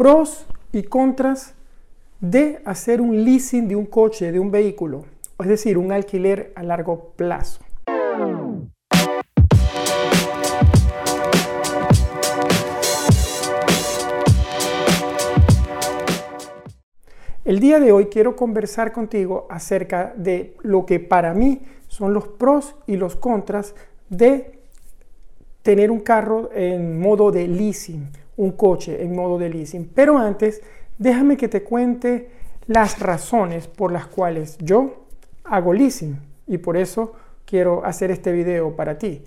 pros y contras de hacer un leasing de un coche, de un vehículo, es decir, un alquiler a largo plazo. El día de hoy quiero conversar contigo acerca de lo que para mí son los pros y los contras de tener un carro en modo de leasing, un coche en modo de leasing. Pero antes, déjame que te cuente las razones por las cuales yo hago leasing y por eso quiero hacer este video para ti.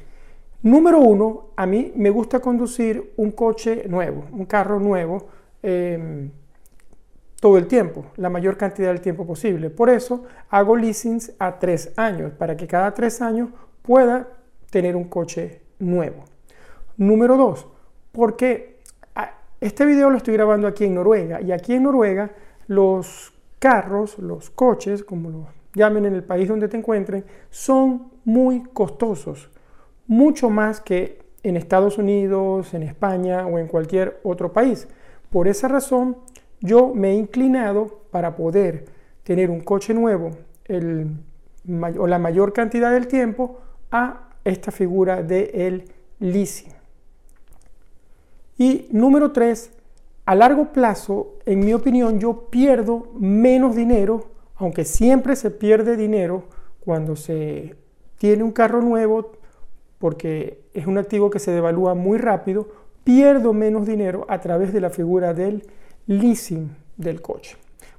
Número uno, a mí me gusta conducir un coche nuevo, un carro nuevo. Em, todo el tiempo, la mayor cantidad del tiempo posible. Por eso hago leasings a tres años, para que cada tres años pueda tener un coche nuevo. Número dos, porque este video lo estoy grabando aquí en Noruega y aquí en Noruega los carros, los coches, como los llamen en el país donde te encuentren, son muy costosos, mucho más que en Estados Unidos, en España o en cualquier otro país. Por esa razón, yo me he inclinado para poder tener un coche nuevo o la mayor cantidad del tiempo a esta figura del el leasing. Y número tres, a largo plazo, en mi opinión, yo pierdo menos dinero, aunque siempre se pierde dinero cuando se tiene un carro nuevo, porque es un activo que se devalúa muy rápido, pierdo menos dinero a través de la figura del leasing del coche.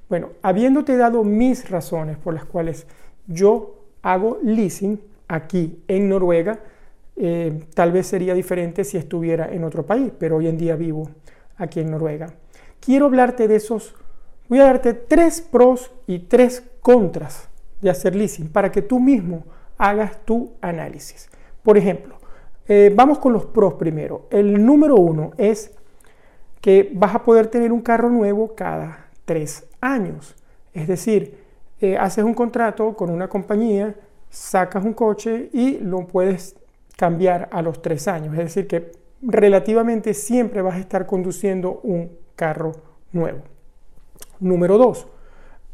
Bueno, habiéndote dado mis razones por las cuales yo hago leasing aquí en Noruega, eh, tal vez sería diferente si estuviera en otro país, pero hoy en día vivo aquí en Noruega. Quiero hablarte de esos, voy a darte tres pros y tres contras de hacer leasing para que tú mismo hagas tu análisis. Por ejemplo, eh, vamos con los pros primero. El número uno es que vas a poder tener un carro nuevo cada tres años. Es decir, eh, haces un contrato con una compañía, sacas un coche y lo puedes cambiar a los tres años. Es decir, que relativamente siempre vas a estar conduciendo un carro nuevo. Número dos,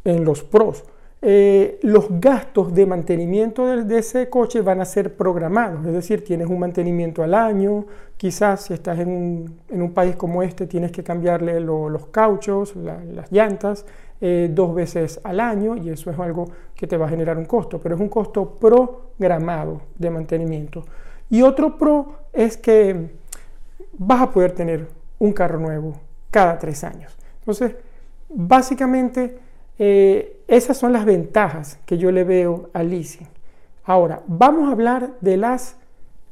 en los pros. Eh, los gastos de mantenimiento de, ese coche van a ser programados, es decir, tienes un mantenimiento al año, quizás si estás en un, país como este tienes que cambiarle los cauchos, las llantas eh, dos veces al año y eso es algo que te va a generar un costo, pero es un costo programado de mantenimiento. Y otro pro es que vas a poder tener un carro nuevo cada tres años. Entonces, básicamente eh, esas son las ventajas que yo le veo al leasing. Ahora, vamos a hablar de, las,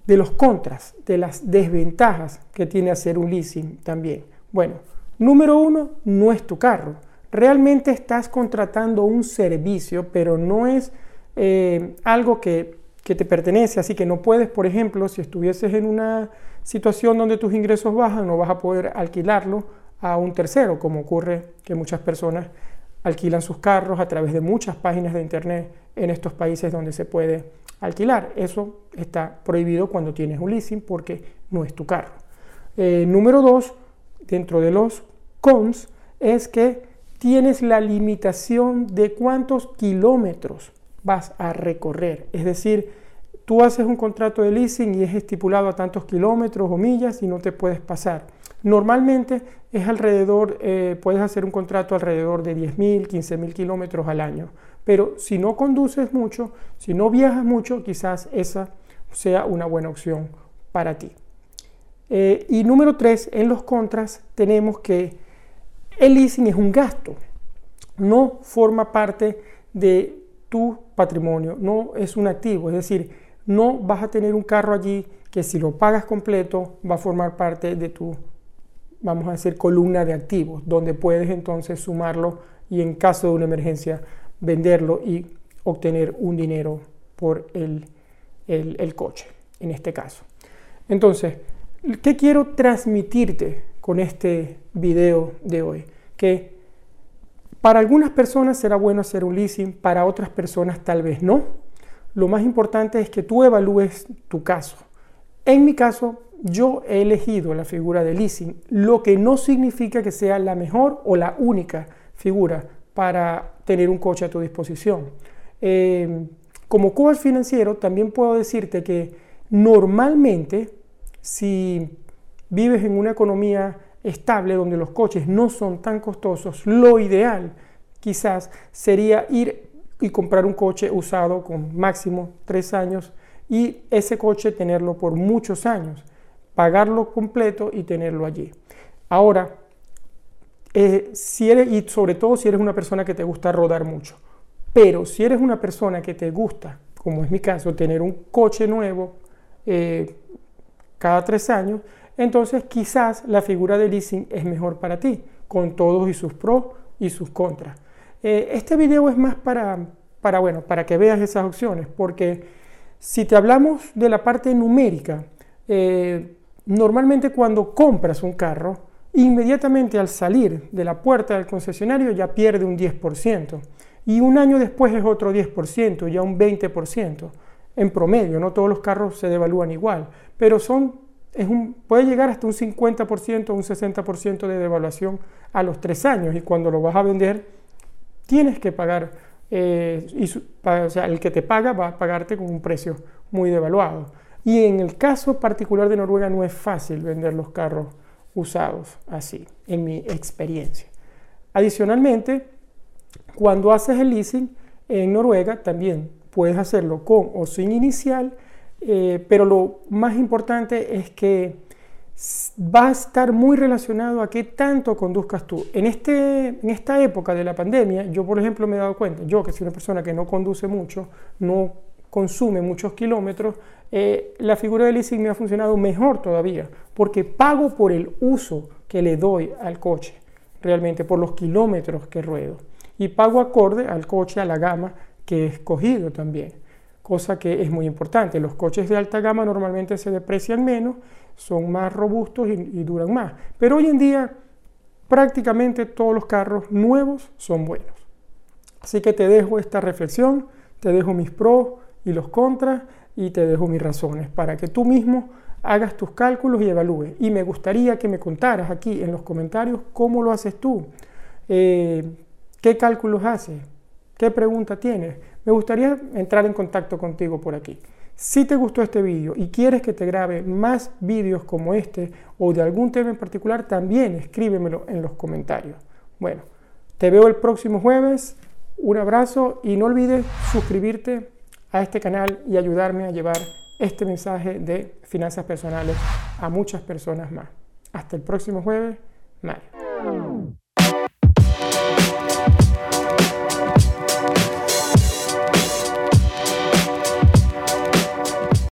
de los contras, de las desventajas que tiene hacer un leasing también. Bueno, número uno, no es tu carro. Realmente estás contratando un servicio, pero no es eh, algo que, que te pertenece, así que no puedes, por ejemplo, si estuvieses en una situación donde tus ingresos bajan, no vas a poder alquilarlo a un tercero, como ocurre que muchas personas alquilan sus carros a través de muchas páginas de internet en estos países donde se puede alquilar. Eso está prohibido cuando tienes un leasing porque no es tu carro. Eh, número dos, dentro de los cons, es que tienes la limitación de cuántos kilómetros vas a recorrer. Es decir, tú haces un contrato de leasing y es estipulado a tantos kilómetros o millas y no te puedes pasar. Normalmente es alrededor, eh, puedes hacer un contrato alrededor de 10.000, 15.000 kilómetros al año. Pero si no conduces mucho, si no viajas mucho, quizás esa sea una buena opción para ti. Eh, y número tres, en los contras tenemos que el leasing es un gasto, no forma parte de tu patrimonio, no es un activo, es decir, no vas a tener un carro allí que si lo pagas completo va a formar parte de tu vamos a decir, columna de activos, donde puedes entonces sumarlo y en caso de una emergencia venderlo y obtener un dinero por el, el, coche, en este caso. Entonces, ¿qué quiero transmitirte con este video de hoy? Que para algunas personas será bueno hacer un leasing, para otras personas tal vez no. Lo más importante es que tú evalúes tu caso. En mi caso, yo he elegido la figura de leasing, lo que no significa que sea la mejor o la única figura para tener un coche a tu disposición. Eh, como coach financiero, también puedo decirte que normalmente, si vives en una economía estable donde los coches no son tan costosos, lo ideal quizás sería ir y comprar un coche usado con máximo tres años y ese coche tenerlo por muchos años, pagarlo completo y tenerlo allí. Ahora, eh, si eres, y sobre todo si eres una persona que te gusta rodar mucho, pero si eres una persona que te gusta, como es mi caso, tener un coche nuevo eh, cada tres años, entonces quizás la figura de leasing es mejor para ti, con todos y sus pros y sus contras. Eh, este video es más para, para, bueno, para que veas esas opciones, porque si te hablamos de la parte numérica, eh, normalmente cuando compras un carro, inmediatamente al salir de la puerta del concesionario ya pierde un 10%, y un año después es otro 10%, ya un 20%, en promedio, no todos los carros se devalúan igual, pero son, puede llegar hasta un 50% o un 60% de devaluación a los tres años, y cuando lo vas a vender, tienes que pagar, eh, o sea, el que te paga va a pagarte con un precio muy devaluado. Y en el caso particular de Noruega no es fácil vender los carros usados así, en mi experiencia. Adicionalmente, cuando haces el leasing en Noruega, también puedes hacerlo con o sin inicial, eh, pero lo más importante es que va a estar muy relacionado a qué tanto conduzcas tú. En, este, en esta época de la pandemia, yo por ejemplo me he dado cuenta, yo que soy una persona que no conduce mucho, no consume muchos kilómetros, eh, la figura de leasing me ha funcionado mejor todavía, porque pago por el uso que le doy al coche, realmente por los kilómetros que ruedo, y pago acorde al coche, a la gama que he escogido también, cosa que es muy importante. Los coches de alta gama normalmente se deprecian menos son más robustos y, duran más. Pero hoy en día prácticamente todos los carros nuevos son buenos. Así que te dejo esta reflexión, te dejo mis pros y los contras y te dejo mis razones para que tú mismo hagas tus cálculos y evalúes. Y me gustaría que me contaras aquí en los comentarios cómo lo haces tú, eh, qué cálculos haces, qué pregunta tienes. Me gustaría entrar en contacto contigo por aquí. Si te gustó este vídeo y quieres que te grabe más vídeos como este o de algún tema en particular, también escríbemelo en los comentarios. Bueno, te veo el próximo jueves. Un abrazo y no olvides suscribirte a este canal y ayudarme a llevar este mensaje de finanzas personales a muchas personas más. Hasta el próximo jueves.